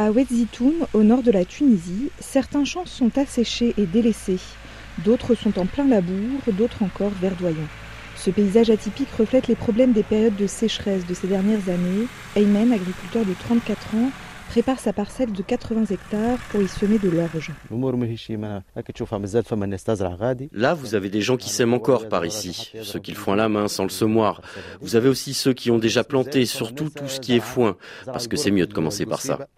À Ouedzitoun, au nord de la Tunisie, certains champs sont asséchés et délaissés. D'autres sont en plein labour, d'autres encore verdoyants. Ce paysage atypique reflète les problèmes des périodes de sécheresse de ces dernières années. Aymen, agriculteur de 34 ans, prépare sa parcelle de 80 hectares pour y semer de l'orge. Là, vous avez des gens qui sèment encore par ici, ceux qui le font à la main sans le semoir. Vous avez aussi ceux qui ont déjà planté, surtout tout ce qui est foin, parce que c'est mieux de commencer par ça.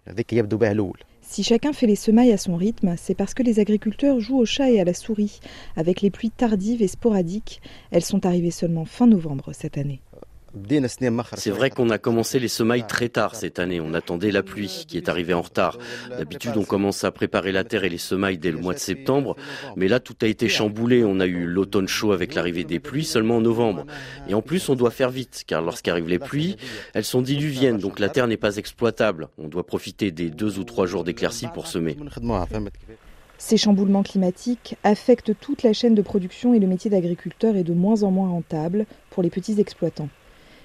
Si chacun fait les semailles à son rythme, c'est parce que les agriculteurs jouent au chat et à la souris. Avec les pluies tardives et sporadiques, elles sont arrivées seulement fin novembre cette année. C'est vrai qu'on a commencé les semailles très tard cette année. On attendait la pluie qui est arrivée en retard. D'habitude, on commence à préparer la terre et les semailles dès le mois de septembre. Mais là, tout a été chamboulé. On a eu l'automne chaud avec l'arrivée des pluies seulement en novembre. Et en plus, on doit faire vite, car lorsqu'arrivent les pluies, elles sont diluviennes, donc la terre n'est pas exploitable. On doit profiter des deux ou trois jours d'éclaircie pour semer. Ces chamboulements climatiques affectent toute la chaîne de production et le métier d'agriculteur est de moins en moins rentable pour les petits exploitants.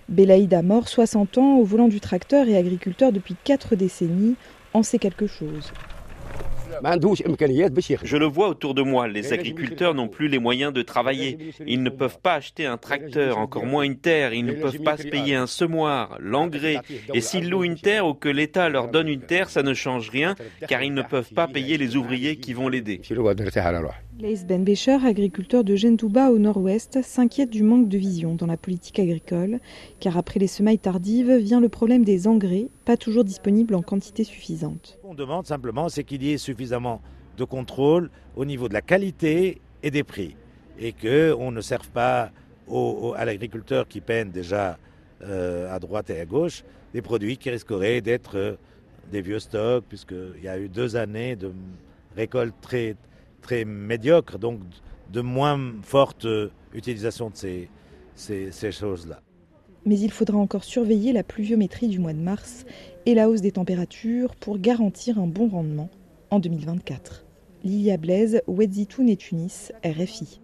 Belaïda mort, 60 ans, au volant du tracteur et agriculteur depuis 4 décennies, en sait quelque chose. Je le vois autour de moi, les agriculteurs n'ont plus les moyens de travailler. Ils ne peuvent pas acheter un tracteur, encore moins une terre, ils ne peuvent pas se payer un semoir, l'engrais. Et s'ils louent une terre ou que l'État leur donne une terre, ça ne change rien, car ils ne peuvent pas payer les ouvriers qui vont l'aider. Leis Ben Becher, agriculteur de Gentouba au nord-ouest, s'inquiète du manque de vision dans la politique agricole, car après les semailles tardives vient le problème des engrais, pas toujours disponibles en quantité suffisante. Ce qu'on demande simplement, c'est qu'il y ait suffisamment de contrôle au niveau de la qualité et des prix, et qu'on ne serve pas à l'agriculteur qui peine déjà euh, à droite et à gauche des produits qui risqueraient d'être euh, des vieux stocks, puisqu'il y a eu deux années de récolte très très médiocre, donc de moins forte utilisation de ces, choses-là. Mais il faudra encore surveiller la pluviométrie du mois de mars et la hausse des températures pour garantir un bon rendement en 2024. Lilia Blaise, Ouedzitoun et Tunis, RFI.